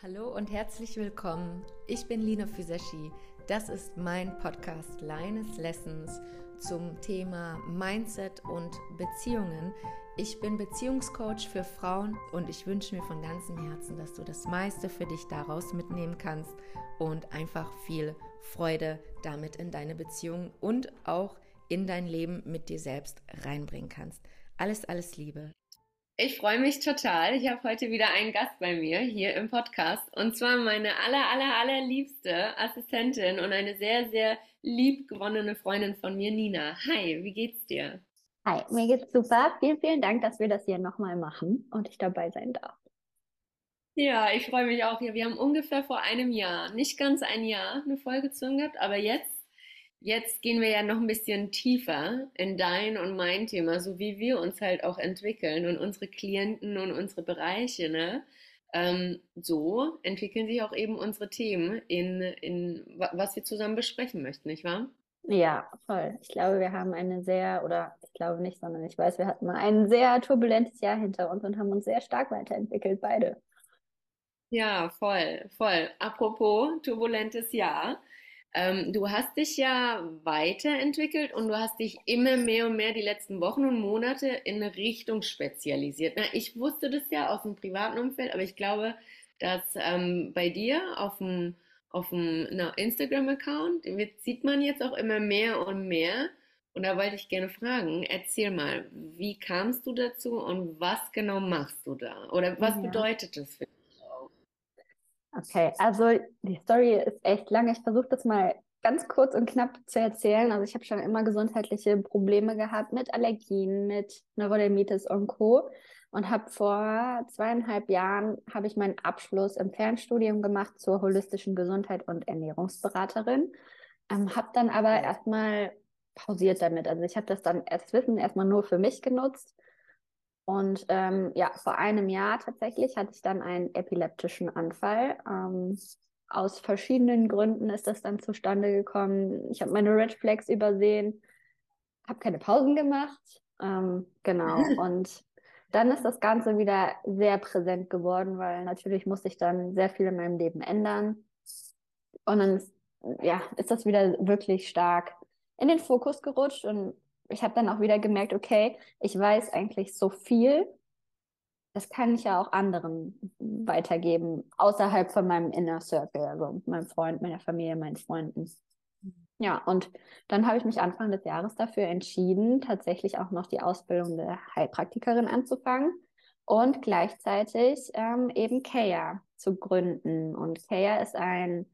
Hallo und herzlich willkommen. Ich bin Lina Füseschi. Das ist mein Podcast Lines Lessons zum Thema Mindset und Beziehungen. Ich bin Beziehungscoach für Frauen und ich wünsche mir von ganzem Herzen, dass du das meiste für dich daraus mitnehmen kannst und einfach viel Freude damit in deine Beziehung und auch in dein Leben mit dir selbst reinbringen kannst. Alles, alles Liebe. Ich freue mich total. Ich habe heute wieder einen Gast bei mir hier im Podcast und zwar meine aller, aller, aller liebste Assistentin und eine sehr, sehr liebgewonnene Freundin von mir, Nina. Hi, wie geht's dir? Hi, mir geht's super. Vielen, vielen Dank, dass wir das hier nochmal machen und ich dabei sein darf. Ja, ich freue mich auch. Wir haben ungefähr vor einem Jahr, nicht ganz ein Jahr, eine Folge zusammen gehabt, aber jetzt Jetzt gehen wir ja noch ein bisschen tiefer in dein und mein Thema, so wie wir uns halt auch entwickeln und unsere Klienten und unsere Bereiche, ne? Ähm, so entwickeln sich auch eben unsere Themen in, in was wir zusammen besprechen möchten, nicht wahr? Ja, voll. Ich glaube, wir haben eine sehr, oder ich glaube nicht, sondern ich weiß, wir hatten mal ein sehr turbulentes Jahr hinter uns und haben uns sehr stark weiterentwickelt, beide. Ja, voll, voll. Apropos turbulentes Jahr. Ähm, du hast dich ja weiterentwickelt und du hast dich immer mehr und mehr die letzten Wochen und Monate in eine Richtung spezialisiert. Na, ich wusste das ja aus dem privaten Umfeld, aber ich glaube, dass ähm, bei dir auf dem, auf dem Instagram-Account sieht man jetzt auch immer mehr und mehr. Und da wollte ich gerne fragen, erzähl mal, wie kamst du dazu und was genau machst du da? Oder was ja. bedeutet das für dich? Okay, also die Story ist echt lang. Ich versuche das mal ganz kurz und knapp zu erzählen. Also ich habe schon immer gesundheitliche Probleme gehabt mit Allergien, mit Neurodermitis und Co. Und habe vor zweieinhalb Jahren habe ich meinen Abschluss im Fernstudium gemacht zur holistischen Gesundheit und Ernährungsberaterin. Ähm, habe dann aber erstmal pausiert damit. Also ich habe das dann als Wissen erstmal nur für mich genutzt und ähm, ja, vor einem Jahr tatsächlich hatte ich dann einen epileptischen Anfall. Ähm, aus verschiedenen Gründen ist das dann zustande gekommen. Ich habe meine Red Flags übersehen, habe keine Pausen gemacht. Ähm, genau. Und dann ist das Ganze wieder sehr präsent geworden, weil natürlich musste ich dann sehr viel in meinem Leben ändern. Und dann ist, ja, ist das wieder wirklich stark in den Fokus gerutscht und ich habe dann auch wieder gemerkt, okay, ich weiß eigentlich so viel, das kann ich ja auch anderen weitergeben, außerhalb von meinem Inner Circle, also meinem Freund, meiner Familie, meinen Freunden. Ja, und dann habe ich mich Anfang des Jahres dafür entschieden, tatsächlich auch noch die Ausbildung der Heilpraktikerin anzufangen und gleichzeitig ähm, eben Kaya zu gründen. Und Kaya ist ein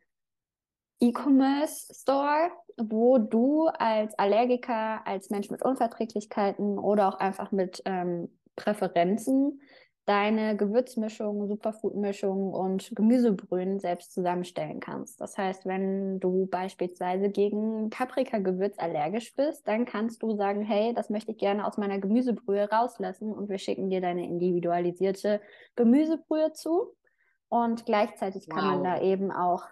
E-Commerce-Store, wo du als Allergiker, als Mensch mit Unverträglichkeiten oder auch einfach mit ähm, Präferenzen deine Gewürzmischung, Superfood-Mischung und Gemüsebrühen selbst zusammenstellen kannst. Das heißt, wenn du beispielsweise gegen Paprikagewürz allergisch bist, dann kannst du sagen, hey, das möchte ich gerne aus meiner Gemüsebrühe rauslassen und wir schicken dir deine individualisierte Gemüsebrühe zu. Und gleichzeitig kann wow. man da eben auch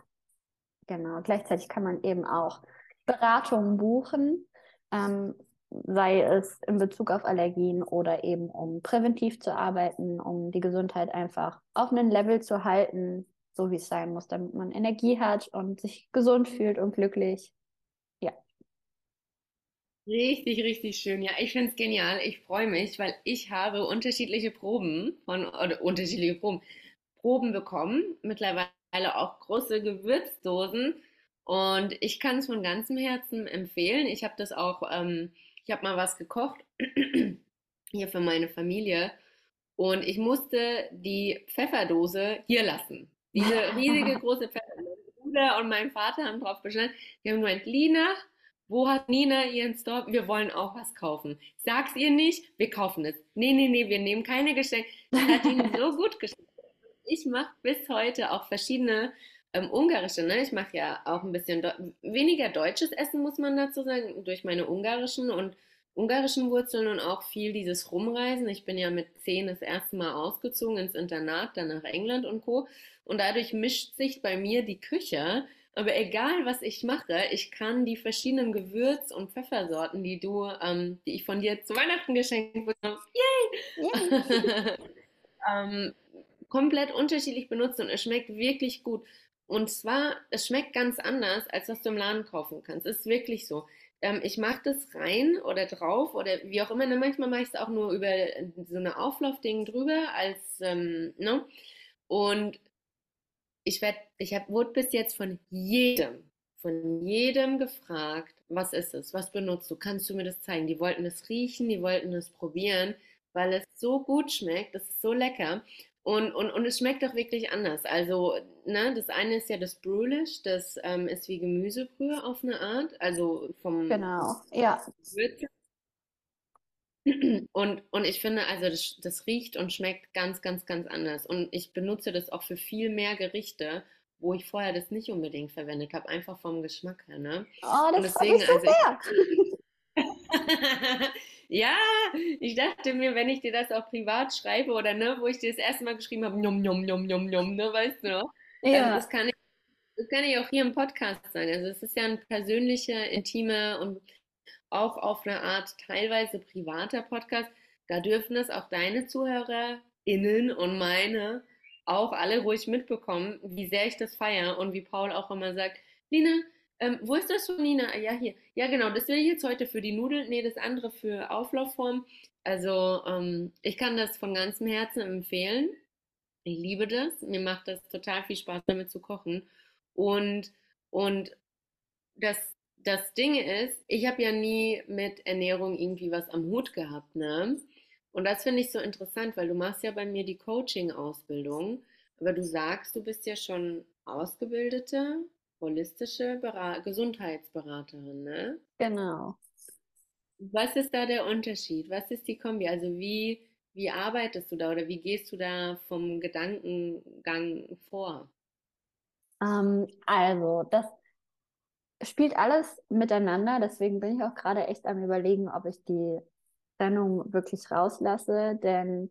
Genau, gleichzeitig kann man eben auch Beratungen buchen, ähm, sei es in Bezug auf Allergien oder eben um präventiv zu arbeiten, um die Gesundheit einfach auf einem Level zu halten, so wie es sein muss, damit man Energie hat und sich gesund fühlt und glücklich. Ja. Richtig, richtig schön. Ja, ich finde es genial. Ich freue mich, weil ich habe unterschiedliche Proben von, oder unterschiedliche Proben, Proben bekommen. Mittlerweile auch große Gewürzdosen. Und ich kann es von ganzem Herzen empfehlen. Ich habe das auch, ähm, ich habe mal was gekocht hier für meine Familie. Und ich musste die Pfefferdose hier lassen. Diese riesige große Pfefferdose. Bruder und mein Vater haben drauf bestanden. Die haben gemeint, Lina, wo hat Nina ihren Store? Wir wollen auch was kaufen. Sag's ihr nicht, wir kaufen es. Nee, nee, nee, wir nehmen keine Geschenke. Das hat ihnen so gut geschenkt ich mache bis heute auch verschiedene ähm, ungarische, ne? Ich mache ja auch ein bisschen weniger deutsches Essen, muss man dazu sagen, durch meine ungarischen und ungarischen Wurzeln und auch viel dieses Rumreisen. Ich bin ja mit zehn das erste Mal ausgezogen ins Internat, dann nach England und Co. Und dadurch mischt sich bei mir die Küche. Aber egal, was ich mache, ich kann die verschiedenen Gewürz- und Pfeffersorten, die du, ähm, die ich von dir zu Weihnachten geschenkt bekomme, yay! yay. ähm, komplett unterschiedlich benutzt und es schmeckt wirklich gut. Und zwar, es schmeckt ganz anders, als was du im Laden kaufen kannst. Ist wirklich so. Ähm, ich mache das rein oder drauf oder wie auch immer. Ne, manchmal mache ich es auch nur über so eine Auflaufding drüber als, ähm, ne? Und ich werde, ich hab, wurde bis jetzt von jedem, von jedem gefragt, was ist es, was benutzt du, kannst du mir das zeigen? Die wollten es riechen, die wollten es probieren, weil es so gut schmeckt, das ist so lecker. Und, und, und es schmeckt auch wirklich anders. Also, ne, das eine ist ja das Brülisch, das ähm, ist wie Gemüsebrühe auf eine Art, also vom Genau, ja. Und, und ich finde, also das, das riecht und schmeckt ganz, ganz, ganz anders. Und ich benutze das auch für viel mehr Gerichte, wo ich vorher das nicht unbedingt verwendet habe, einfach vom Geschmack her, ne? Oh, Und das freut mich deswegen, so also ich, sehr. ja, ich dachte mir, wenn ich dir das auch privat schreibe oder ne, wo ich dir das erste Mal geschrieben habe, njom, njom, njom, njom, njom, ne, weißt du noch? Ähm, Ja, das kann ich, das kann ich auch hier im Podcast sagen. Also es ist ja ein persönlicher, intimer und auch auf eine Art teilweise privater Podcast. Da dürfen es auch deine ZuhörerInnen und meine auch alle ruhig mitbekommen, wie sehr ich das feiere und wie Paul auch immer sagt, Lina, ähm, wo ist das von Nina? Ah, Ja, hier. Ja, genau, das will ich jetzt heute für die Nudeln. Nee, das andere für Auflaufform. Also, ähm, ich kann das von ganzem Herzen empfehlen. Ich liebe das. Mir macht das total viel Spaß, damit zu kochen. Und, und das, das Ding ist, ich habe ja nie mit Ernährung irgendwie was am Hut gehabt, ne? Und das finde ich so interessant, weil du machst ja bei mir die Coaching-Ausbildung, aber du sagst, du bist ja schon ausgebildete holistische Bera Gesundheitsberaterin, ne? genau. Was ist da der Unterschied? Was ist die Kombi? Also wie, wie arbeitest du da oder wie gehst du da vom Gedankengang vor? Ähm, also, das spielt alles miteinander, deswegen bin ich auch gerade echt am Überlegen, ob ich die Trennung wirklich rauslasse, denn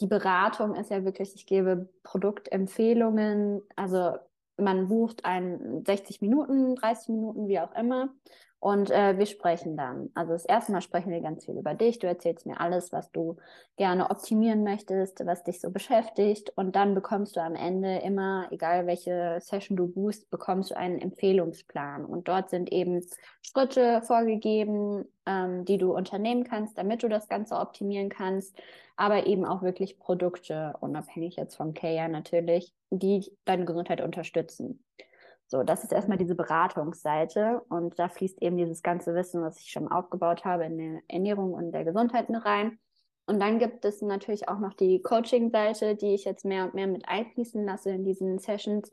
die Beratung ist ja wirklich, ich gebe Produktempfehlungen, also man bucht ein 60 Minuten, 30 Minuten, wie auch immer. Und äh, wir sprechen dann. Also das erste Mal sprechen wir ganz viel über dich. Du erzählst mir alles, was du gerne optimieren möchtest, was dich so beschäftigt. Und dann bekommst du am Ende immer, egal welche Session du buchst, bekommst du einen Empfehlungsplan. Und dort sind eben Schritte vorgegeben, ähm, die du unternehmen kannst, damit du das Ganze optimieren kannst. Aber eben auch wirklich Produkte, unabhängig jetzt vom Care natürlich, die deine Gesundheit unterstützen. So, das ist erstmal diese Beratungsseite und da fließt eben dieses ganze Wissen, was ich schon aufgebaut habe in der Ernährung und der Gesundheit mit rein. Und dann gibt es natürlich auch noch die Coaching-Seite, die ich jetzt mehr und mehr mit einfließen lasse in diesen Sessions.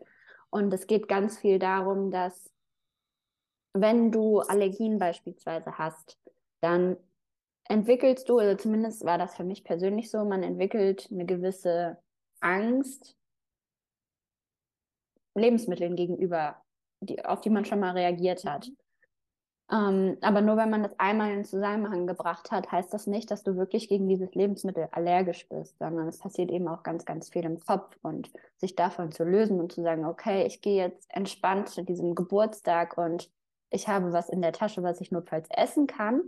Und es geht ganz viel darum, dass wenn du Allergien beispielsweise hast, dann entwickelst du, also zumindest war das für mich persönlich so, man entwickelt eine gewisse Angst Lebensmitteln gegenüber, die, auf die man schon mal reagiert hat. Ähm, aber nur wenn man das einmal in Zusammenhang gebracht hat, heißt das nicht, dass du wirklich gegen dieses Lebensmittel allergisch bist, sondern es passiert eben auch ganz, ganz viel im Kopf und sich davon zu lösen und zu sagen, okay, ich gehe jetzt entspannt zu diesem Geburtstag und ich habe was in der Tasche, was ich notfalls essen kann,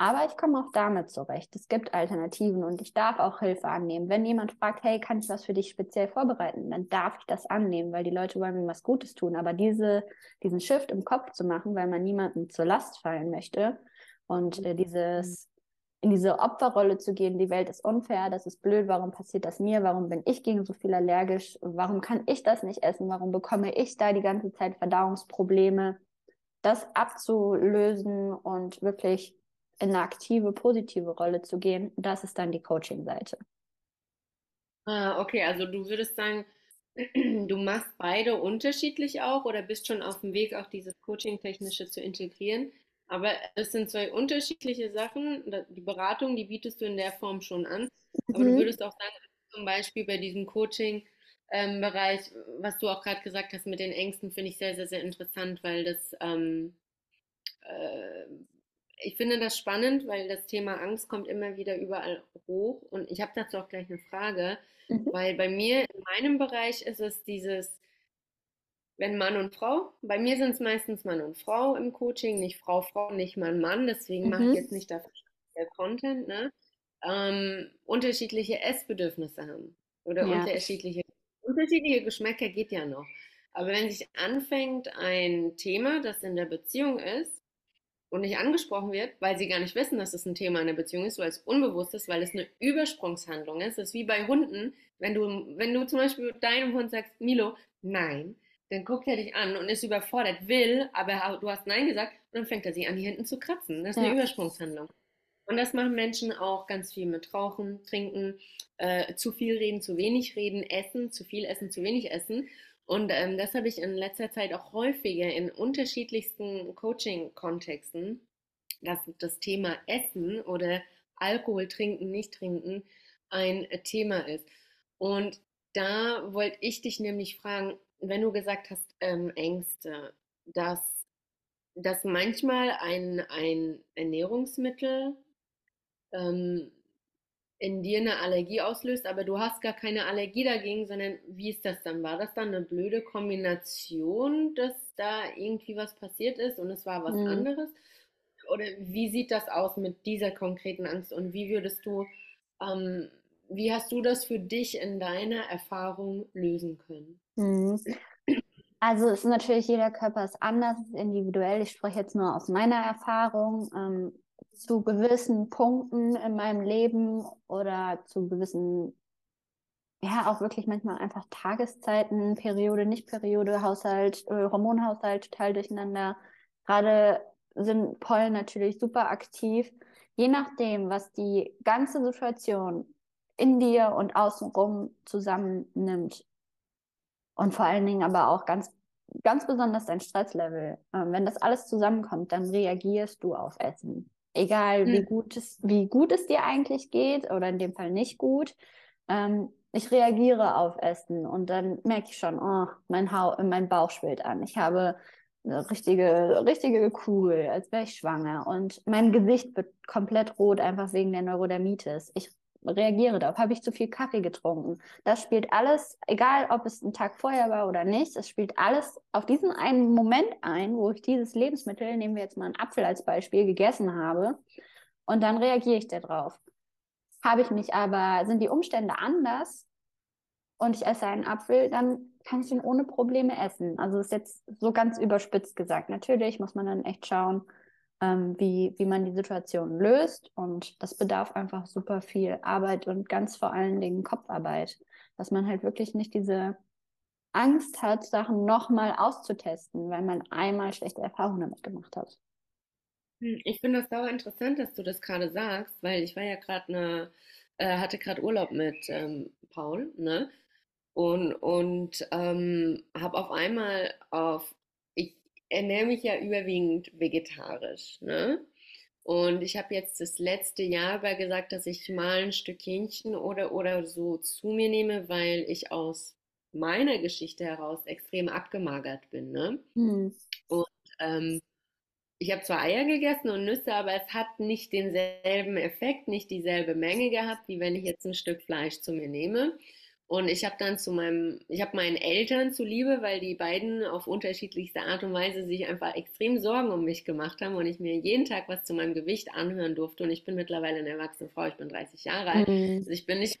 aber ich komme auch damit zurecht. Es gibt Alternativen und ich darf auch Hilfe annehmen. Wenn jemand fragt, hey, kann ich was für dich speziell vorbereiten, dann darf ich das annehmen, weil die Leute wollen mir was Gutes tun. Aber diese, diesen Shift im Kopf zu machen, weil man niemandem zur Last fallen möchte und äh, dieses in diese Opferrolle zu gehen, die Welt ist unfair, das ist blöd, warum passiert das mir, warum bin ich gegen so viel allergisch, warum kann ich das nicht essen, warum bekomme ich da die ganze Zeit Verdauungsprobleme, das abzulösen und wirklich in eine aktive, positive Rolle zu gehen, das ist dann die Coaching-Seite. Ah, okay, also du würdest sagen, du machst beide unterschiedlich auch oder bist schon auf dem Weg, auch dieses Coaching-Technische zu integrieren. Aber es sind zwei unterschiedliche Sachen. Die Beratung, die bietest du in der Form schon an. Aber du Mhm. würdest auch sagen, zum Beispiel bei diesem Coaching-Bereich, was du auch gerade gesagt hast mit den Ängsten, finde ich sehr, sehr, sehr interessant, weil das ähm, äh, ich finde das spannend, weil das Thema Angst kommt immer wieder überall hoch. Und ich habe dazu auch gleich eine Frage, Mhm. weil bei mir in meinem Bereich ist es dieses, wenn Mann und Frau, bei mir sind es meistens Mann und Frau im Coaching, nicht Frau, Frau, nicht Mann, Mann. Deswegen mache ich Mhm. jetzt nicht dafür speziell Content, ne? Ähm, unterschiedliche Essbedürfnisse haben oder Ja. unterschiedliche unterschiedliche Geschmäcker geht ja noch. Aber wenn sich anfängt, ein Thema, das in der Beziehung ist und nicht angesprochen wird, weil sie gar nicht wissen, dass es ein Thema in der Beziehung ist, weil es unbewusst ist, weil es eine Übersprungshandlung ist. Das ist wie bei Hunden, wenn du, wenn du zum Beispiel deinem Hund sagst, Milo, nein, dann guckt er dich an und ist überfordert, will, aber du hast Nein gesagt und dann fängt er sich an, die hinten zu kratzen. Das ist eine Übersprungshandlung. Und das machen Menschen auch ganz viel mit Rauchen, Trinken, äh, zu viel reden, zu wenig reden, essen, zu viel essen, zu wenig essen. Und ähm, das habe ich in letzter Zeit auch häufiger in unterschiedlichsten Coaching-Kontexten, dass das Thema Essen oder Alkohol trinken, nicht trinken ein Thema ist. Und da wollte ich dich nämlich fragen, wenn du gesagt hast, ähm, Ängste, dass, dass manchmal ein, ein Ernährungsmittel ähm, in dir eine Allergie auslöst, aber du hast gar keine Allergie dagegen, sondern wie ist das dann? War das dann eine blöde Kombination, dass da irgendwie was passiert ist und es war was mhm. anderes? Oder wie sieht das aus mit dieser konkreten Angst und wie würdest du, ähm, wie hast du das für dich in deiner Erfahrung lösen können? Mhm. Also ist natürlich jeder Körper ist anders, ist individuell. Ich spreche jetzt nur aus meiner Erfahrung. Ähm, zu gewissen Punkten in meinem Leben oder zu gewissen, ja, auch wirklich manchmal einfach Tageszeiten, Periode, Nicht-Periode, Haushalt, äh, Hormonhaushalt total durcheinander. Gerade sind Pollen natürlich super aktiv. Je nachdem, was die ganze Situation in dir und außenrum zusammennimmt. Und vor allen Dingen aber auch ganz, ganz besonders dein Stresslevel. Ähm, wenn das alles zusammenkommt, dann reagierst du auf Essen. Egal wie hm. gut es, wie gut es dir eigentlich geht oder in dem Fall nicht gut. Ähm, ich reagiere auf Essen und dann merke ich schon, oh, mein, ha mein Bauch schwillt an. Ich habe eine richtige, richtige Kugel, als wäre ich schwanger. Und mein Gesicht wird komplett rot, einfach wegen der Neurodermitis. Ich reagiere darauf. Habe ich zu viel Kaffee getrunken? Das spielt alles, egal ob es ein Tag vorher war oder nicht, es spielt alles auf diesen einen Moment ein, wo ich dieses Lebensmittel, nehmen wir jetzt mal einen Apfel als Beispiel, gegessen habe und dann reagiere ich darauf. Habe ich mich aber, sind die Umstände anders und ich esse einen Apfel, dann kann ich ihn ohne Probleme essen. Also ist jetzt so ganz überspitzt gesagt. Natürlich muss man dann echt schauen, ähm, wie, wie man die Situation löst. Und das bedarf einfach super viel Arbeit und ganz vor allen Dingen Kopfarbeit, dass man halt wirklich nicht diese Angst hat, Sachen nochmal auszutesten, weil man einmal schlechte Erfahrungen damit gemacht hat. Hm, ich finde das sauer interessant, dass du das gerade sagst, weil ich war ja gerade eine, äh, hatte gerade Urlaub mit ähm, Paul, ne? Und, und ähm, habe auf einmal auf ernähre mich ja überwiegend vegetarisch. Ne? Und ich habe jetzt das letzte Jahr über gesagt, dass ich mal ein Stück Hähnchen oder, oder so zu mir nehme, weil ich aus meiner Geschichte heraus extrem abgemagert bin. Ne? Hm. Und ähm, ich habe zwar Eier gegessen und Nüsse, aber es hat nicht denselben Effekt, nicht dieselbe Menge gehabt, wie wenn ich jetzt ein Stück Fleisch zu mir nehme. Und ich habe dann zu meinem, ich habe meinen Eltern zuliebe, weil die beiden auf unterschiedlichste Art und Weise sich einfach extrem Sorgen um mich gemacht haben und ich mir jeden Tag was zu meinem Gewicht anhören durfte. Und ich bin mittlerweile eine erwachsene Frau, ich bin 30 Jahre alt. Mhm. Also ich bin nicht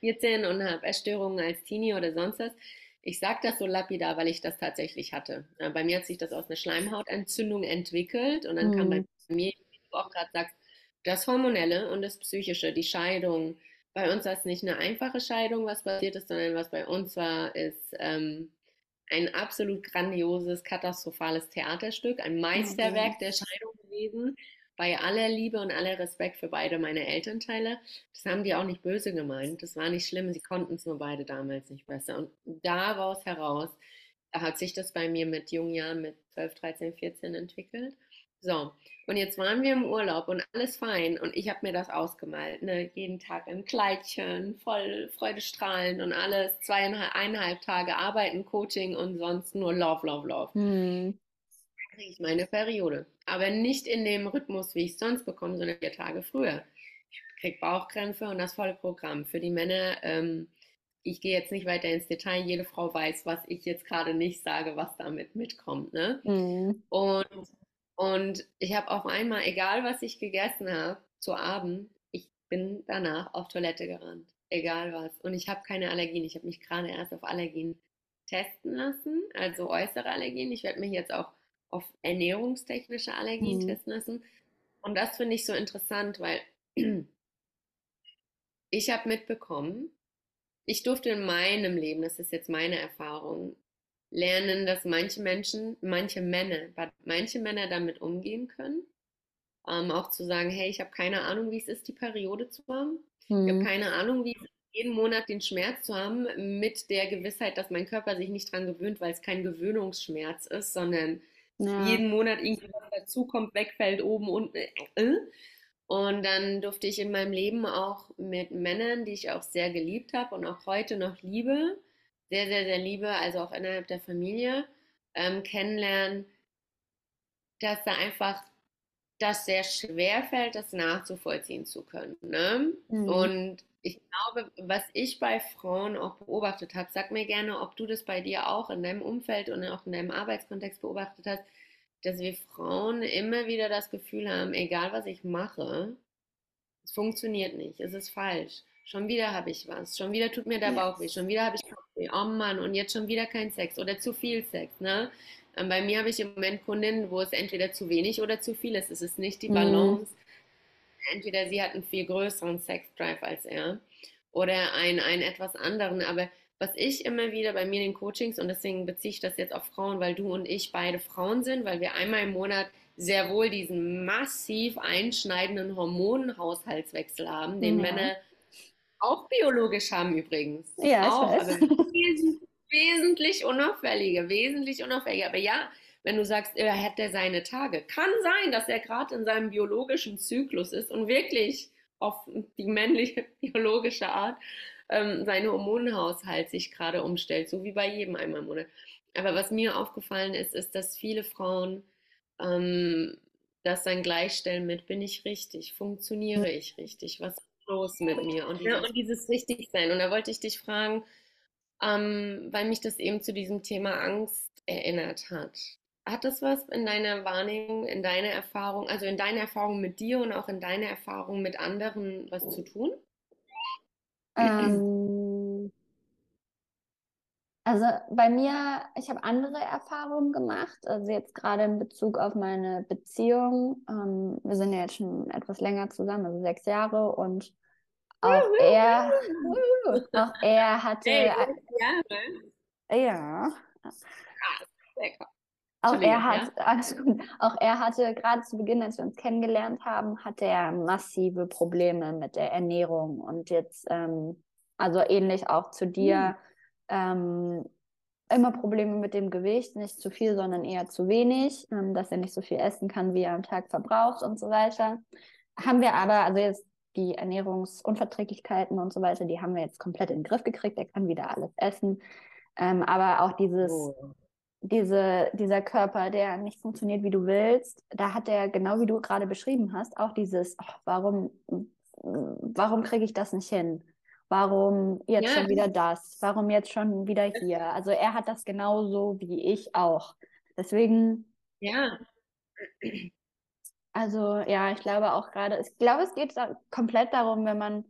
14 und habe Essstörungen als Teenie oder sonst was. Ich sage das so lapidar, weil ich das tatsächlich hatte. Bei mir hat sich das aus einer Schleimhautentzündung entwickelt und dann mhm. kam bei mir, wie du auch gerade sagst, das Hormonelle und das Psychische, die Scheidung, bei uns war es nicht eine einfache Scheidung, was passiert ist, sondern was bei uns war, ist ähm, ein absolut grandioses, katastrophales Theaterstück, ein Meisterwerk der Scheidung gewesen, bei aller Liebe und aller Respekt für beide meine Elternteile. Das haben die auch nicht böse gemeint. Das war nicht schlimm, sie konnten es nur beide damals nicht besser. Und daraus heraus hat sich das bei mir mit jungen Jahren, mit 12, 13, 14 entwickelt. So, und jetzt waren wir im Urlaub und alles fein und ich habe mir das ausgemalt, ne? jeden Tag ein Kleidchen, voll freudestrahlend und alles, zweieinhalb Tage arbeiten, Coaching und sonst nur Love, Love, Love. Hm. Dann kriege ich meine Periode, aber nicht in dem Rhythmus, wie ich es sonst bekomme, sondern vier Tage früher. Ich kriege Bauchkrämpfe und das volle Programm. Für die Männer, ähm, ich gehe jetzt nicht weiter ins Detail, jede Frau weiß, was ich jetzt gerade nicht sage, was damit mitkommt. Ne? Mhm. Und und ich habe auf einmal, egal was ich gegessen habe, zu Abend, ich bin danach auf Toilette gerannt. egal was. Und ich habe keine Allergien. Ich habe mich gerade erst auf Allergien testen lassen, also äußere Allergien. Ich werde mich jetzt auch auf ernährungstechnische Allergien mhm. testen lassen. Und das finde ich so interessant, weil ich habe mitbekommen, ich durfte in meinem Leben, das ist jetzt meine Erfahrung, lernen, dass manche Menschen, manche Männer, manche Männer damit umgehen können. Ähm, auch zu sagen, hey, ich habe keine Ahnung, wie es ist, die Periode zu haben. Mhm. Ich habe keine Ahnung, wie es ist, jeden Monat den Schmerz zu haben, mit der Gewissheit, dass mein Körper sich nicht dran gewöhnt, weil es kein Gewöhnungsschmerz ist, sondern ja. jeden Monat irgendwas dazukommt, wegfällt, oben, unten. Äh. Und dann durfte ich in meinem Leben auch mit Männern, die ich auch sehr geliebt habe und auch heute noch liebe, sehr, sehr, sehr liebe, also auch innerhalb der Familie, ähm, kennenlernen, dass da einfach das sehr schwer fällt, das nachzuvollziehen zu können. Ne? Mhm. Und ich glaube, was ich bei Frauen auch beobachtet habe, sag mir gerne, ob du das bei dir auch in deinem Umfeld und auch in deinem Arbeitskontext beobachtet hast, dass wir Frauen immer wieder das Gefühl haben, egal was ich mache, es funktioniert nicht, es ist falsch. Schon wieder habe ich was, schon wieder tut mir der Bauch weh, schon wieder habe ich oh Mann, und jetzt schon wieder kein Sex oder zu viel Sex, ne? Ähm, bei mir habe ich im Moment Kundinnen, wo es entweder zu wenig oder zu viel ist. Es ist nicht die mhm. Balance. Mhm. Entweder sie hat einen viel größeren Sexdrive als er oder einen, einen etwas anderen. Aber was ich immer wieder bei mir in den Coachings, und deswegen beziehe ich das jetzt auf Frauen, weil du und ich beide Frauen sind, weil wir einmal im Monat sehr wohl diesen massiv einschneidenden Hormonhaushaltswechsel haben, den ja. Männer auch biologisch haben übrigens. Ja, auch, aber wesentlich unauffälliger, wesentlich unauffälliger. Aber ja, wenn du sagst, er hätte seine Tage, kann sein, dass er gerade in seinem biologischen Zyklus ist und wirklich auf die männliche biologische Art ähm, sein Hormonhaushalt sich gerade umstellt, so wie bei jedem einmal im Monat. Aber was mir aufgefallen ist, ist, dass viele Frauen ähm, das dann gleichstellen mit, bin ich richtig, funktioniere ich richtig, was los mit mir? Und dieses, ja, und dieses Richtigsein. Und da wollte ich dich fragen, ähm, weil mich das eben zu diesem Thema Angst erinnert hat. Hat das was in deiner Wahrnehmung, in deiner Erfahrung, also in deiner Erfahrung mit dir und auch in deiner Erfahrung mit anderen was zu tun? Ähm, also bei mir, ich habe andere Erfahrungen gemacht, also jetzt gerade in Bezug auf meine Beziehung. Ähm, wir sind ja jetzt schon etwas länger zusammen, also sechs Jahre und auch er, auch er hatte. Hey, ja. Auch er hat, gut. Auch er hatte gerade zu Beginn, als wir uns kennengelernt haben, hatte er massive Probleme mit der Ernährung und jetzt, ähm, also ähnlich auch zu dir, mhm. Ähm, immer Probleme mit dem Gewicht, nicht zu viel, sondern eher zu wenig, ähm, dass er nicht so viel essen kann, wie er am Tag verbraucht und so weiter. Haben wir aber, also jetzt die Ernährungsunverträglichkeiten und so weiter, die haben wir jetzt komplett in den Griff gekriegt. Er kann wieder alles essen. Ähm, aber auch dieses, oh. diese, dieser Körper, der nicht funktioniert, wie du willst, da hat er, genau wie du gerade beschrieben hast, auch dieses, oh, warum, warum kriege ich das nicht hin? Warum jetzt ja. schon wieder das? Warum jetzt schon wieder hier? Also er hat das genauso wie ich auch. Deswegen. Ja. Also ja, ich glaube auch gerade, ich glaube, es geht da komplett darum, wenn man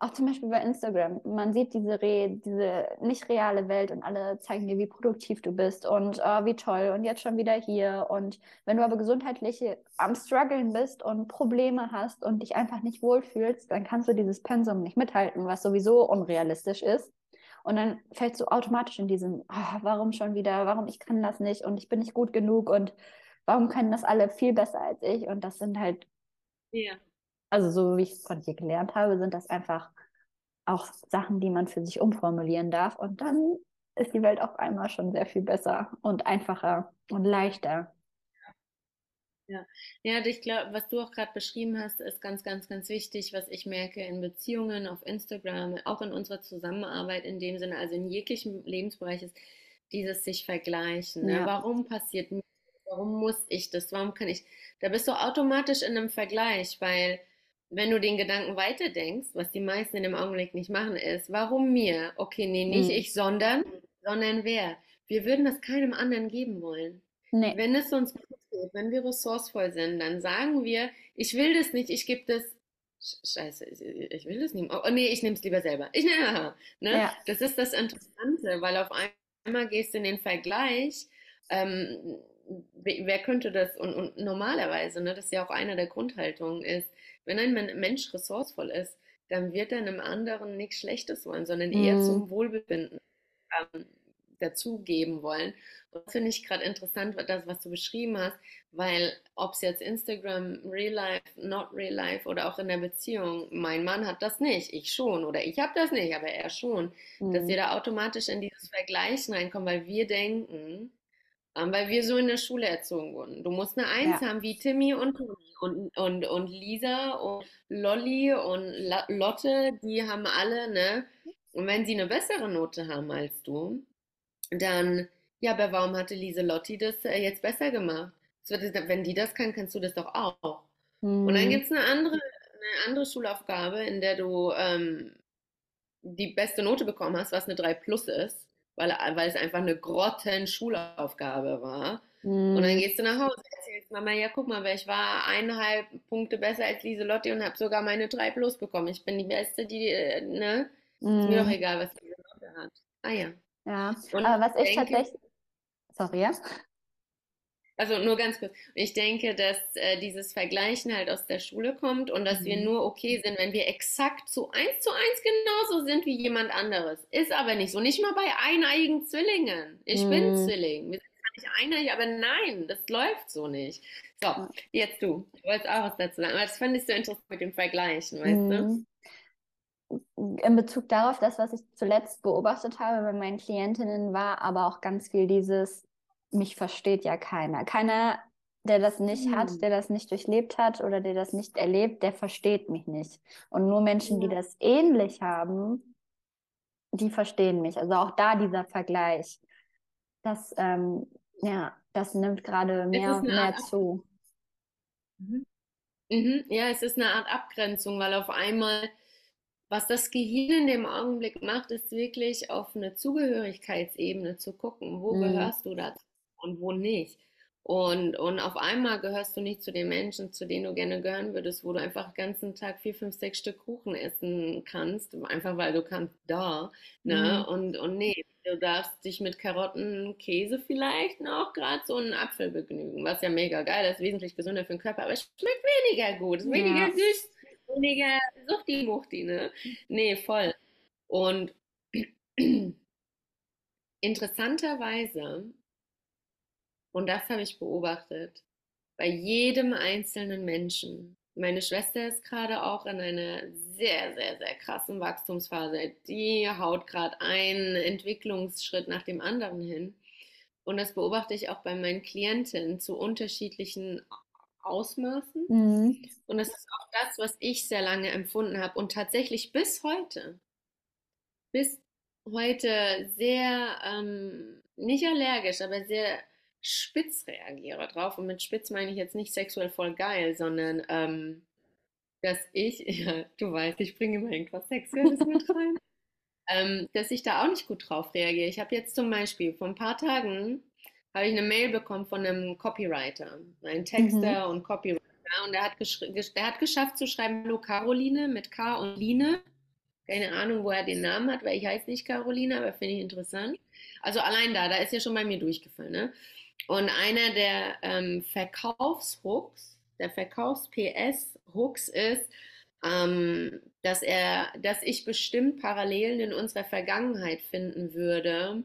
auch zum Beispiel bei Instagram, man sieht diese, Re diese nicht reale Welt und alle zeigen dir, wie produktiv du bist und oh, wie toll und jetzt schon wieder hier. Und wenn du aber gesundheitlich am struggeln bist und Probleme hast und dich einfach nicht wohlfühlst, dann kannst du dieses Pensum nicht mithalten, was sowieso unrealistisch ist. Und dann fällst du automatisch in diesen, oh, warum schon wieder, warum ich kann das nicht und ich bin nicht gut genug und warum können das alle viel besser als ich? Und das sind halt, ja. Also so wie ich es von dir gelernt habe, sind das einfach auch Sachen, die man für sich umformulieren darf. Und dann ist die Welt auf einmal schon sehr viel besser und einfacher und leichter. Ja, ja ich glaube, was du auch gerade beschrieben hast, ist ganz, ganz, ganz wichtig, was ich merke in Beziehungen, auf Instagram, auch in unserer Zusammenarbeit in dem Sinne, also in jeglichem Lebensbereich ist dieses sich vergleichen. Ne? Ja. Ne? Warum passiert mir Warum muss ich das? Warum kann ich? Da bist du automatisch in einem Vergleich, weil wenn du den Gedanken weiterdenkst, was die meisten in dem Augenblick nicht machen, ist, warum mir? Okay, nee, nicht mhm. ich, sondern, sondern wer? Wir würden das keinem anderen geben wollen. Nee. Wenn es uns gut geht, wenn wir ressourcevoll sind, dann sagen wir, ich will das nicht, ich gebe das Scheiße, ich will das nicht. Oh, nee, ich nehme es lieber selber. Ich nehme, ne? Ja. Das ist das Interessante, weil auf einmal gehst du in den Vergleich. Ähm, wer könnte das? Und, und normalerweise, ne, das ist ja auch einer der Grundhaltungen ist, wenn ein Mensch ressourcevoll ist, dann wird er einem anderen nichts Schlechtes wollen, sondern eher mhm. zum Wohlbefinden ähm, dazugeben wollen. Und das finde ich gerade interessant, das, was du beschrieben hast, weil ob es jetzt Instagram, Real Life, Not Real Life oder auch in der Beziehung, mein Mann hat das nicht, ich schon oder ich habe das nicht, aber er schon, mhm. dass wir da automatisch in dieses Vergleichen reinkommen, weil wir denken, weil wir so in der Schule erzogen wurden. Du musst eine Eins ja. haben wie Timmy und Toni und, und, und Lisa und Lolly und La Lotte, die haben alle, ne? Und wenn sie eine bessere Note haben als du, dann, ja, aber warum hatte Lieselotti das äh, jetzt besser gemacht? Wenn die das kann, kannst du das doch auch. Mhm. Und dann hm. gibt es eine andere, eine andere Schulaufgabe, in der du ähm, die beste Note bekommen hast, was eine 3 plus ist, weil, weil es einfach eine grotten Schulaufgabe war. Mhm. Und dann hm. gehst du nach Hause, erzählst Mama, ja, guck mal, ich war eineinhalb Punkte besser als Lieselotti und habe sogar meine 3 plus bekommen. Ich bin die Beste, die, äh, ne? Mhm. Ist mir doch hm. egal, was Lieselotte hat. Ah ja. Ja, und aber was ich denke, tatsächlich. Sorry, ja? Also nur ganz kurz. Ich denke, dass äh, dieses Vergleichen halt aus der Schule kommt und dass mhm. wir nur okay sind, wenn wir exakt so eins zu eins genauso sind wie jemand anderes. Ist aber nicht so. Nicht mal bei eineiigen Zwillingen. Ich mhm. bin Zwilling. Wir sind gar nicht eineig, aber nein, das läuft so nicht. So, jetzt du. Du wolltest auch was dazu sagen. Aber das fand ich so interessant mit dem Vergleichen, weißt mhm. du? in Bezug darauf, das, was ich zuletzt beobachtet habe bei meinen Klientinnen, war aber auch ganz viel dieses, mich versteht ja keiner. Keiner, der das nicht mhm. hat, der das nicht durchlebt hat oder der das nicht erlebt, der versteht mich nicht. Und nur Menschen, ja. die das ähnlich haben, die verstehen mich. Also auch da dieser Vergleich. Das, ähm, ja, das nimmt gerade mehr, mehr zu. Mhm. Mhm. Ja, es ist eine Art Abgrenzung, weil auf einmal was das Gehirn in dem Augenblick macht, ist wirklich auf eine Zugehörigkeitsebene zu gucken, wo mhm. gehörst du dazu und wo nicht. Und, und auf einmal gehörst du nicht zu den Menschen, zu denen du gerne gehören würdest, wo du einfach den ganzen Tag vier, fünf, sechs Stück Kuchen essen kannst, einfach weil du kannst da. Ne? Mhm. Und, und nee, du darfst dich mit Karotten, Käse vielleicht noch gerade so einen Apfel begnügen, was ja mega geil ist, wesentlich gesünder für den Körper, aber es schmeckt weniger gut, ist weniger ja. süß weniger Suchti-Muchti, ne? Nee, voll. Und interessanterweise, und das habe ich beobachtet, bei jedem einzelnen Menschen, meine Schwester ist gerade auch in einer sehr, sehr, sehr krassen Wachstumsphase. Die haut gerade einen Entwicklungsschritt nach dem anderen hin. Und das beobachte ich auch bei meinen Klienten zu unterschiedlichen Ausmaßen. Mhm. Und das ist auch das, was ich sehr lange empfunden habe und tatsächlich bis heute, bis heute sehr, ähm, nicht allergisch, aber sehr spitz reagiere drauf. Und mit spitz meine ich jetzt nicht sexuell voll geil, sondern ähm, dass ich, ja, du weißt, ich bringe immer irgendwas Sexuelles mit rein, ähm, dass ich da auch nicht gut drauf reagiere. Ich habe jetzt zum Beispiel vor ein paar Tagen habe ich eine Mail bekommen von einem Copywriter, ein Texter mhm. und Copywriter. Und der hat, der hat geschafft zu schreiben, Hallo Caroline mit K und Line. Keine Ahnung, wo er den Namen hat, weil ich heiße nicht Caroline, aber finde ich interessant. Also allein da, da ist ja schon bei mir durchgefallen. Ne? Und einer der ähm, Verkaufshooks, der Verkaufs-PS-Hooks ist, ähm, dass er, dass ich bestimmt Parallelen in unserer Vergangenheit finden würde,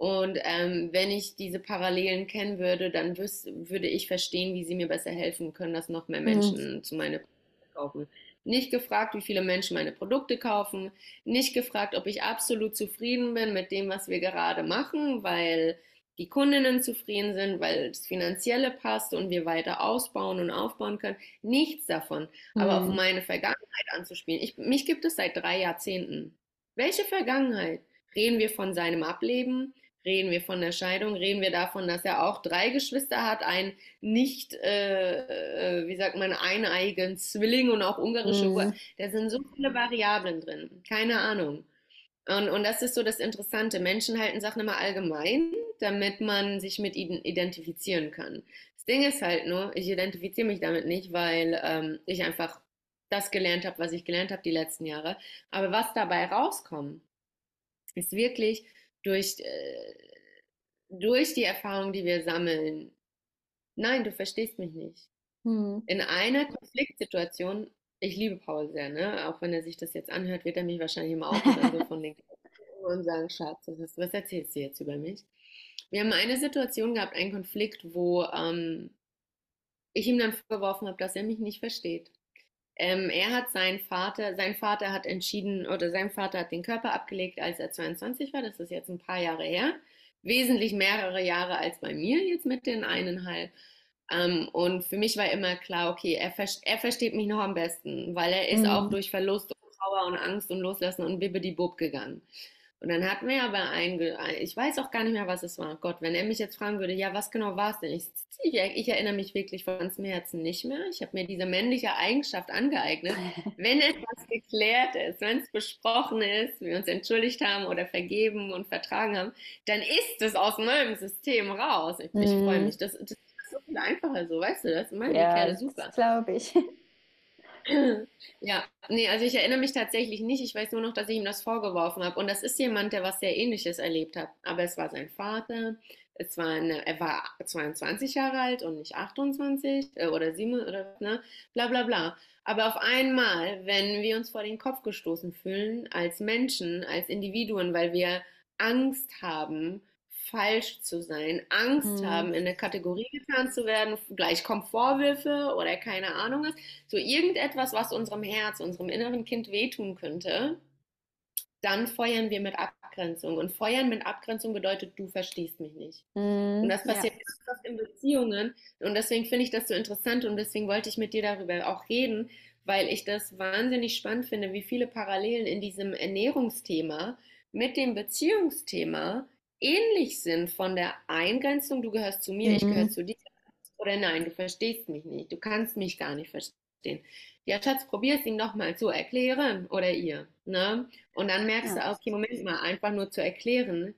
und ähm, wenn ich diese Parallelen kennen würde, dann wüs würde ich verstehen, wie sie mir besser helfen können, dass noch mehr mhm. Menschen mhm. zu meinen Produkten kaufen. Nicht gefragt, wie viele Menschen meine Produkte kaufen. Nicht gefragt, ob ich absolut zufrieden bin mit dem, was wir gerade machen, weil die Kundinnen zufrieden sind, weil das Finanzielle passt und wir weiter ausbauen und aufbauen können. Nichts davon. Mhm. Aber auf mhm. meine Vergangenheit anzuspielen. Ich, mich gibt es seit drei Jahrzehnten. Welche Vergangenheit? Reden wir von seinem Ableben? Reden wir von der Scheidung? Reden wir davon, dass er auch drei Geschwister hat, ein nicht, äh, äh wie sagt man, eineigen Zwilling und auch ungarische mhm. Wurzeln? Da sind so viele Variablen drin. Keine Ahnung. Und, und das ist so das Interessante. Menschen halten Sachen immer allgemein, damit man sich mit ihnen identifizieren kann. Das Ding ist halt nur, ich identifiziere mich damit nicht, weil ähm, ich einfach das gelernt habe, was ich gelernt habe die letzten Jahre. Aber was dabei rauskommt, ist wirklich durch, äh, durch die Erfahrung, die wir sammeln. Nein, du verstehst mich nicht. Hm. In einer Konfliktsituation, ich liebe Paul sehr, ne? Auch wenn er sich das jetzt anhört, wird er mich wahrscheinlich immer auch so von den und sagen, Schatz, was, was erzählst du jetzt über mich? Wir haben eine Situation gehabt, einen Konflikt, wo ähm, ich ihm dann vorgeworfen habe, dass er mich nicht versteht. Ähm, er hat seinen Vater, sein Vater hat entschieden, oder sein Vater hat den Körper abgelegt, als er 22 war. Das ist jetzt ein paar Jahre her. Wesentlich mehrere Jahre als bei mir, jetzt mit den eineinhalb. Ähm, und für mich war immer klar, okay, er, er, versteht mich noch am besten, weil er ist mhm. auch durch Verlust und Trauer und Angst und Loslassen und Bibbidi Bub gegangen. Und dann hatten wir aber ein, ich weiß auch gar nicht mehr, was es war. Gott, wenn er mich jetzt fragen würde, ja, was genau war es denn? Ich, ich, ich, erinnere mich wirklich von ganzem Herzen nicht mehr. Ich habe mir diese männliche Eigenschaft angeeignet. Wenn etwas geklärt ist, wenn es besprochen ist, wir uns entschuldigt haben oder vergeben und vertragen haben, dann ist es aus meinem System raus. Ich, ich freue mhm. mich. Das, das, viel einfacher so, weißt du, das meine ja, Kerle super. glaube ich. Ja, nee, also ich erinnere mich tatsächlich nicht. Ich weiß nur noch, dass ich ihm das vorgeworfen habe. Und das ist jemand, der was sehr Ähnliches erlebt hat. Aber es war sein Vater. Es war eine, er war 22 Jahre alt und nicht 28 äh, oder 7 oder ne, bla bla bla. Aber auf einmal, wenn wir uns vor den Kopf gestoßen fühlen, als Menschen, als Individuen, weil wir Angst haben falsch zu sein, Angst mhm. haben, in eine Kategorie getan zu werden, gleich kommen Vorwürfe oder keine Ahnung was, so irgendetwas, was unserem Herz, unserem inneren Kind wehtun könnte, dann feuern wir mit Abgrenzung. Und feuern mit Abgrenzung bedeutet, du verstehst mich nicht. Mhm, und das passiert ja. ganz oft in Beziehungen. Und deswegen finde ich das so interessant und deswegen wollte ich mit dir darüber auch reden, weil ich das wahnsinnig spannend finde, wie viele Parallelen in diesem Ernährungsthema mit dem Beziehungsthema ähnlich sind von der Eingrenzung, du gehörst zu mir, mhm. ich gehöre mhm. zu dir, oder nein, du verstehst mich nicht, du kannst mich gar nicht verstehen. Ja, Schatz, probier es ihm doch mal zu erklären oder ihr. Ne? Und dann merkst ja. du, okay, Moment mal, einfach nur zu erklären,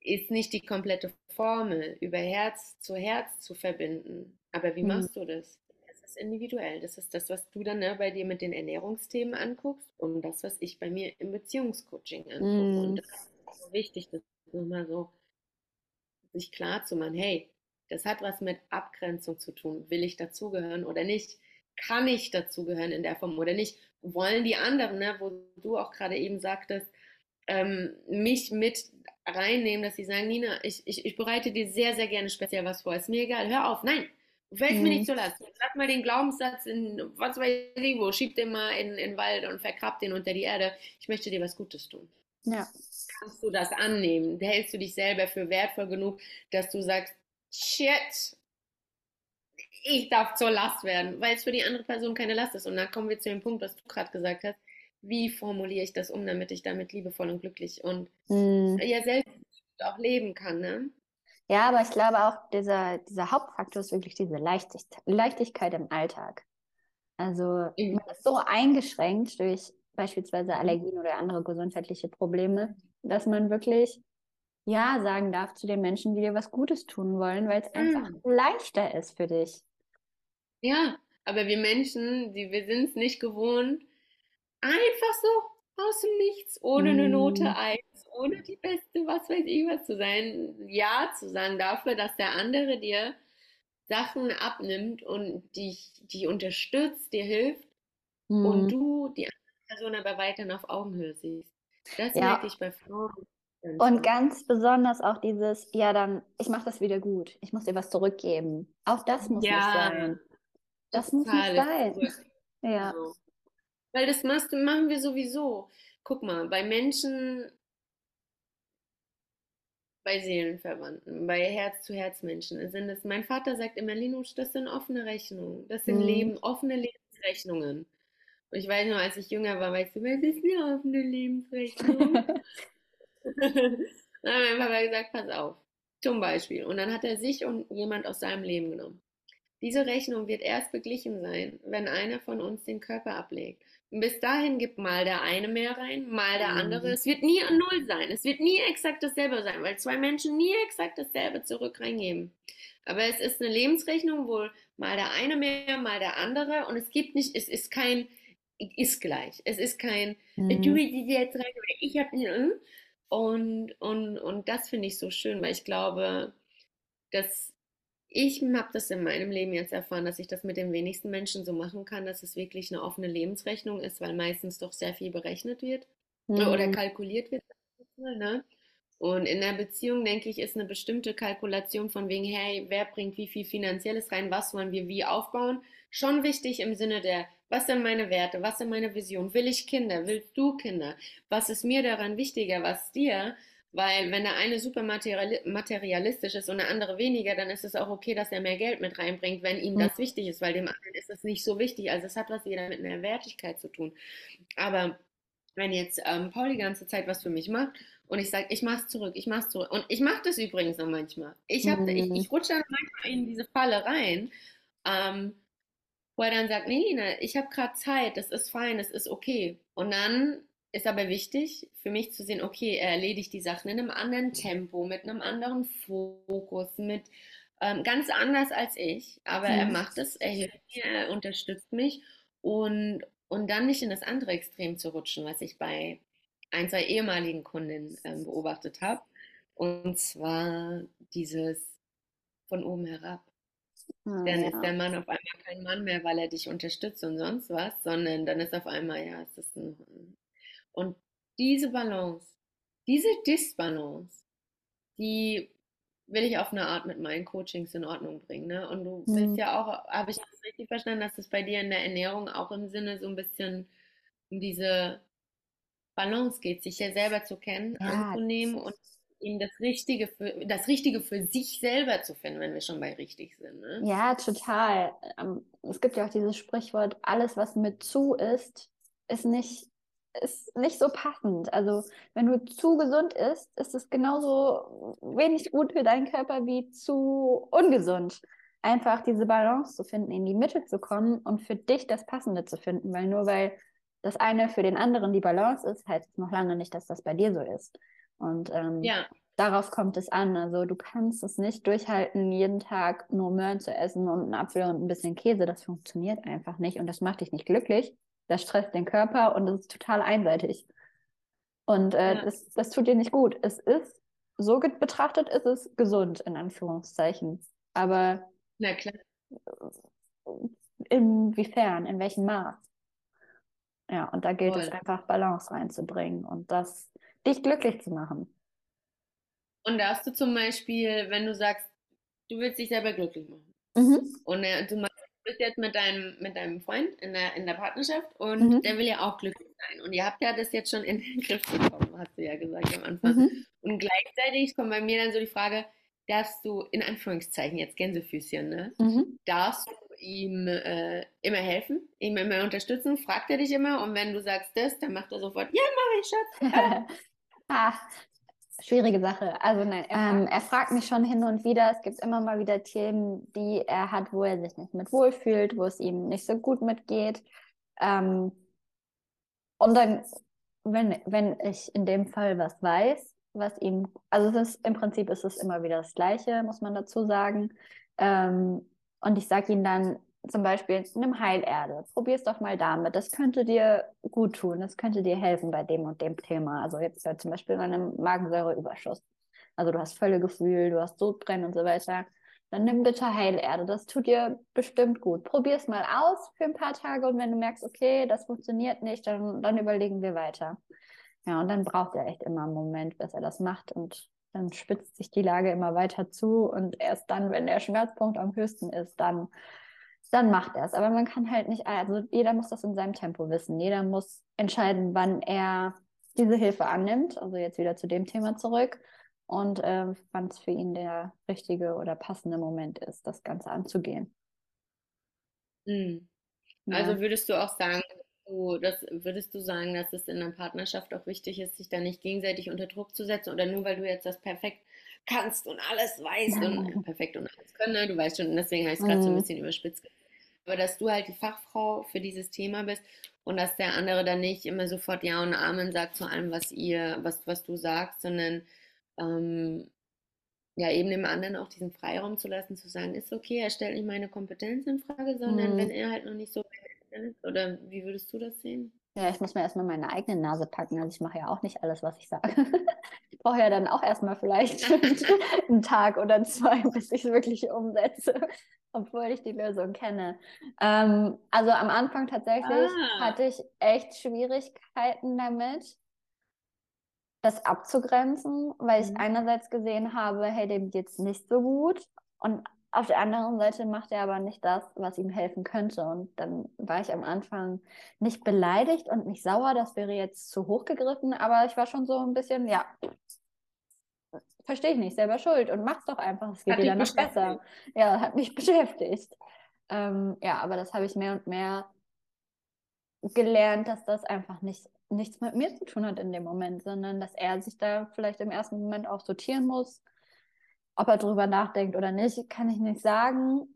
ist nicht die komplette Formel, über Herz zu Herz zu verbinden. Aber wie mhm. machst du das? Das ist individuell. Das ist das, was du dann ne, bei dir mit den Ernährungsthemen anguckst und das, was ich bei mir im Beziehungscoaching angucke. Mhm. Und das wichtig, das nochmal so sich klar zu machen, hey, das hat was mit Abgrenzung zu tun. Will ich dazugehören oder nicht? Kann ich dazugehören in der Form oder nicht? Wollen die anderen, ne, wo du auch gerade eben sagtest, ähm, mich mit reinnehmen, dass sie sagen, Nina, ich, ich, ich bereite dir sehr, sehr gerne speziell was vor. Ist mir egal, hör auf, nein, du fällst mhm. mir nicht zu lassen. Sag mal den Glaubenssatz in, was weiß ich wo, schieb den mal in, in den Wald und vergrab den unter die Erde. Ich möchte dir was Gutes tun. Ja. Kannst du das annehmen? Hältst du dich selber für wertvoll genug, dass du sagst, shit, ich darf zur Last werden, weil es für die andere Person keine Last ist. Und dann kommen wir zu dem Punkt, was du gerade gesagt hast. Wie formuliere ich das um, damit ich damit liebevoll und glücklich und mm. ja selbst auch leben kann, ne? Ja, aber ich glaube auch, dieser, dieser Hauptfaktor ist wirklich diese Leichtigkeit, Leichtigkeit im Alltag. Also mhm. man ist so eingeschränkt durch beispielsweise mhm. Allergien oder andere gesundheitliche Probleme, dass man wirklich Ja sagen darf zu den Menschen, die dir was Gutes tun wollen, weil es einfach mhm. leichter ist für dich. Ja, aber wir Menschen, die, wir sind es nicht gewohnt, einfach so aus dem Nichts, ohne eine Note mhm. eins, ohne die beste, was weiß ich was zu sein, Ja zu sagen dafür, dass der andere dir Sachen abnimmt und dich, dich unterstützt, dir hilft mhm. und du die Person aber weiterhin auf Augenhöhe siehst. Das ja. merke ich bei Frauen. Und ganz besonders auch dieses, ja, dann, ich mache das wieder gut. Ich muss dir was zurückgeben. Auch das muss ja. nicht sein. Das muss nicht sein. Ja. Genau. Weil das machst, machen wir sowieso. Guck mal, bei Menschen, bei Seelenverwandten, bei Herz-zu-Herz-Menschen sind es, mein Vater sagt immer, Linus, das sind offene Rechnungen. Das sind mhm. Leben, offene Lebensrechnungen. Und ich weiß noch, als ich jünger war, weißt du, was ist eine offene Lebensrechnung? dann hat mein Papa gesagt, pass auf. Zum Beispiel. Und dann hat er sich und jemand aus seinem Leben genommen. Diese Rechnung wird erst beglichen sein, wenn einer von uns den Körper ablegt. bis dahin gibt mal der eine mehr rein, mal der andere. Mhm. Es wird nie ein Null sein. Es wird nie exakt dasselbe sein, weil zwei Menschen nie exakt dasselbe zurück reingeben. Aber es ist eine Lebensrechnung, wo mal der eine mehr, mal der andere. Und es gibt nicht, es ist kein, ist gleich. Es ist kein, mhm. du willst jetzt rein, ich habe hm? und, und, und das finde ich so schön, weil ich glaube, dass ich habe das in meinem Leben jetzt erfahren, dass ich das mit den wenigsten Menschen so machen kann, dass es wirklich eine offene Lebensrechnung ist, weil meistens doch sehr viel berechnet wird mhm. oder kalkuliert wird. Ne? Und in der Beziehung, denke ich, ist eine bestimmte Kalkulation von wegen, hey, wer bringt wie viel Finanzielles rein, was wollen wir wie aufbauen, schon wichtig im Sinne der, was sind meine Werte, was sind meine Visionen, will ich Kinder, willst du Kinder, was ist mir daran wichtiger, was dir, weil wenn der eine super materialistisch ist und der andere weniger, dann ist es auch okay, dass er mehr Geld mit reinbringt, wenn ihm das wichtig ist, weil dem anderen ist das nicht so wichtig. Also es hat was wieder mit einer Wertigkeit zu tun. Aber wenn jetzt ähm, Paul die ganze Zeit was für mich macht und ich sage, ich mach's zurück, ich mach's zurück. Und ich mache das übrigens noch manchmal. Ich, hab, mhm. ich, ich rutsche manchmal in diese Falle rein, ähm, wo er dann sagt, nee, Lina, ich habe gerade Zeit, das ist fein, das ist okay. Und dann ist aber wichtig für mich zu sehen, okay, er erledigt die Sachen in einem anderen Tempo, mit einem anderen Fokus, mit ähm, ganz anders als ich. Aber mhm. er macht es, er hilft mir, er unterstützt mich und, und dann nicht in das andere Extrem zu rutschen, was ich bei ein, zwei ehemaligen Kundinnen ähm, beobachtet habe. Und zwar dieses von oben herab. Ah, dann ja. ist der Mann auf einmal kein Mann mehr, weil er dich unterstützt und sonst was, sondern dann ist auf einmal, ja, es ist ein und diese Balance, diese Disbalance, die will ich auf eine Art mit meinen Coachings in Ordnung bringen. Ne? Und du bist mhm. ja auch, habe ich das richtig verstanden, dass es bei dir in der Ernährung auch im Sinne so ein bisschen um diese Balance geht, sich ja selber zu kennen, ja. anzunehmen und ihm das Richtige für das Richtige für sich selber zu finden, wenn wir schon bei richtig sind. Ne? Ja, total. Ähm, es gibt ja auch dieses Sprichwort, alles, was mit zu ist, ist nicht ist nicht so passend. Also wenn du zu gesund isst, ist es genauso wenig gut für deinen Körper wie zu ungesund. Einfach diese Balance zu finden, in die Mitte zu kommen und für dich das Passende zu finden, weil nur weil das eine für den anderen die Balance ist, heißt es noch lange nicht, dass das bei dir so ist. Und ähm, ja. darauf kommt es an. Also du kannst es nicht durchhalten, jeden Tag nur Möhren zu essen und einen Apfel und ein bisschen Käse. Das funktioniert einfach nicht und das macht dich nicht glücklich das stresst den Körper und das ist total einseitig. Und äh, ja. das, das tut dir nicht gut. Es ist, so betrachtet ist es gesund, in Anführungszeichen. Aber Na klar. inwiefern, in welchem Maß? Ja, und da gilt Voll. es einfach, Balance reinzubringen und das dich glücklich zu machen. Und da hast du zum Beispiel, wenn du sagst, du willst dich selber glücklich machen. Mhm. Und äh, du bist jetzt mit deinem, mit deinem Freund in der, in der Partnerschaft und mhm. der will ja auch glücklich sein. Und ihr habt ja das jetzt schon in den Griff bekommen, hast du ja gesagt am Anfang. Mhm. Und gleichzeitig kommt bei mir dann so die Frage, darfst du, in Anführungszeichen jetzt Gänsefüßchen, ne? Mhm. Darfst du ihm äh, immer helfen, ihm immer unterstützen? Fragt er dich immer und wenn du sagst das, dann macht er sofort, ja, mach ich, Schatz. ah, Schwierige Sache. Also nein, er, ähm, er, fragt mich schon hin und wieder. Es gibt immer mal wieder Themen, die er hat, wo er sich nicht mit wohlfühlt, wo es ihm nicht so gut mitgeht. Ähm, und dann, wenn, wenn ich in dem Fall was weiß, was ihm, also es ist im Prinzip ist es immer wieder das Gleiche, muss man dazu sagen. Ähm, und ich sage ihm dann, zum Beispiel nimm Heilerde, probier es doch mal damit. Das könnte dir gut tun, das könnte dir helfen bei dem und dem Thema. Also jetzt ja zum Beispiel bei einem Magensäureüberschuss. Also du hast Völlegefühl, du hast Sodbrennen und so weiter. Dann nimm bitte Heilerde, das tut dir bestimmt gut. Probier es mal aus für ein paar Tage und wenn du merkst, okay, das funktioniert nicht, dann, dann überlegen wir weiter. Ja, und dann braucht er echt immer einen Moment, bis er das macht und dann spitzt sich die Lage immer weiter zu und erst dann, wenn der Schmerzpunkt am höchsten ist, dann dann macht er es. Aber man kann halt nicht, also jeder muss das in seinem Tempo wissen. Jeder muss entscheiden, wann er diese Hilfe annimmt. Also jetzt wieder zu dem Thema zurück. Und äh, wann es für ihn der richtige oder passende Moment ist, das Ganze anzugehen. Mhm. Also würdest du auch sagen, du, das, würdest du sagen, dass es in einer Partnerschaft auch wichtig ist, sich da nicht gegenseitig unter Druck zu setzen oder nur weil du jetzt das perfekt kannst und alles weißt ja. und perfekt und alles können, ne? du weißt schon, deswegen habe ich es gerade mhm. so ein mhm. bisschen überspitzt aber dass du halt die Fachfrau für dieses Thema bist und dass der andere dann nicht immer sofort Ja und Amen sagt zu allem, was ihr, was, was du sagst, sondern ähm, ja, eben dem anderen auch diesen Freiraum zu lassen, zu sagen, ist okay, er stellt nicht meine Kompetenz in Frage, sondern mhm. wenn er halt noch nicht so ist, oder wie würdest du das sehen? Ja, ich muss mir erstmal meine eigene Nase packen. Also ich mache ja auch nicht alles, was ich sage. Ich brauche ja dann auch erstmal vielleicht einen Tag oder zwei, bis ich es wirklich umsetze, obwohl ich die Lösung kenne. Ähm, also am Anfang tatsächlich ah. hatte ich echt Schwierigkeiten damit, das abzugrenzen, weil ich mhm. einerseits gesehen habe, hey, dem geht es nicht so gut. Und auf der anderen Seite macht er aber nicht das, was ihm helfen könnte. Und dann war ich am Anfang nicht beleidigt und nicht sauer, das wäre jetzt zu hoch gegriffen, aber ich war schon so ein bisschen, ja, verstehe ich nicht, selber schuld und mach's doch einfach, es geht dir dann noch besser. Ja, hat mich beschäftigt. Ähm, ja, aber das habe ich mehr und mehr gelernt, dass das einfach nicht, nichts mit mir zu tun hat in dem Moment, sondern dass er sich da vielleicht im ersten Moment auch sortieren muss. Ob er drüber nachdenkt oder nicht, kann ich nicht sagen.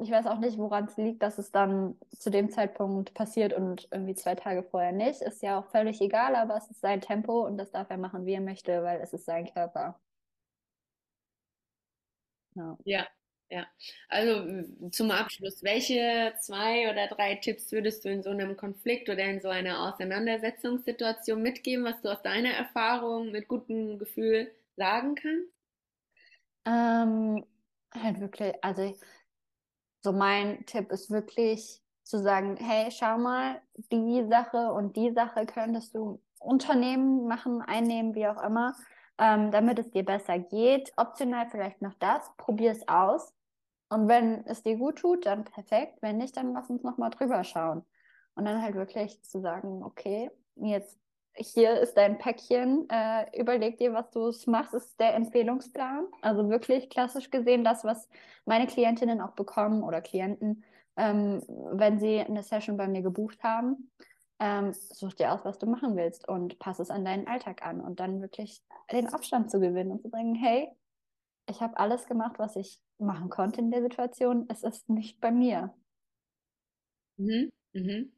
Ich weiß auch nicht, woran es liegt, dass es dann zu dem Zeitpunkt passiert und irgendwie zwei Tage vorher nicht. Ist ja auch völlig egal, aber es ist sein Tempo und das darf er machen, wie er möchte, weil es ist sein Körper. Ja. ja. Ja, also zum Abschluss, welche zwei oder drei Tipps würdest du in so einem Konflikt oder in so einer Auseinandersetzungssituation mitgeben, was du aus deiner Erfahrung mit gutem Gefühl sagen kannst? Ähm, halt wirklich, also so mein Tipp ist wirklich zu sagen, hey, schau mal, die Sache und die Sache könntest du unternehmen, machen, einnehmen, wie auch immer, ähm, damit es dir besser geht. Optional vielleicht noch das, probier es aus. Und wenn es dir gut tut, dann perfekt. Wenn nicht, dann lass uns nochmal drüber schauen. Und dann halt wirklich zu sagen, okay, jetzt hier ist dein Päckchen, äh, überleg dir, was du machst, ist der Empfehlungsplan. Also wirklich klassisch gesehen das, was meine Klientinnen auch bekommen oder Klienten, ähm, wenn sie eine Session bei mir gebucht haben. Ähm, such dir aus, was du machen willst und pass es an deinen Alltag an und dann wirklich den Abstand zu gewinnen und zu sagen, hey, ich habe alles gemacht, was ich machen konnte in der Situation. Es ist nicht bei mir. Mhm. Mhm.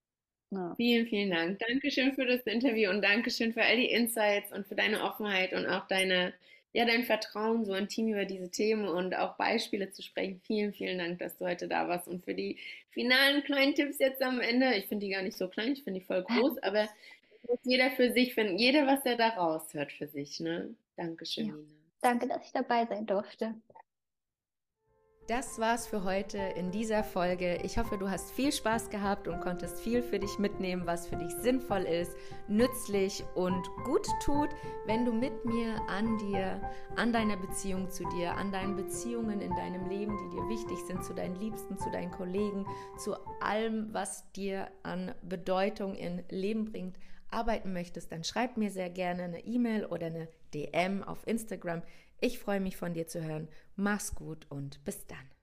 Ja. Vielen, vielen Dank. Dankeschön für das Interview und Dankeschön für all die Insights und für deine Offenheit und auch deine, ja, dein Vertrauen, so intim über diese Themen und auch Beispiele zu sprechen. Vielen, vielen Dank, dass du heute da warst und für die finalen kleinen Tipps jetzt am Ende. Ich finde die gar nicht so klein, ich finde die voll groß, aber muss jeder für sich finden, jeder, was er da raushört für sich, ne? Dankeschön, ja. Nina. Danke, dass ich dabei sein durfte. Das war's für heute in dieser Folge. Ich hoffe, du hast viel Spaß gehabt und konntest viel für dich mitnehmen, was für dich sinnvoll ist, nützlich und gut tut, wenn du mit mir an dir, an deiner Beziehung zu dir, an deinen Beziehungen in deinem Leben, die dir wichtig sind, zu deinen Liebsten, zu deinen Kollegen, zu allem, was dir an Bedeutung in Leben bringt, arbeiten möchtest, dann schreib mir sehr gerne eine E-Mail oder eine DM auf Instagram. Ich freue mich von dir zu hören. Mach's gut und bis dann.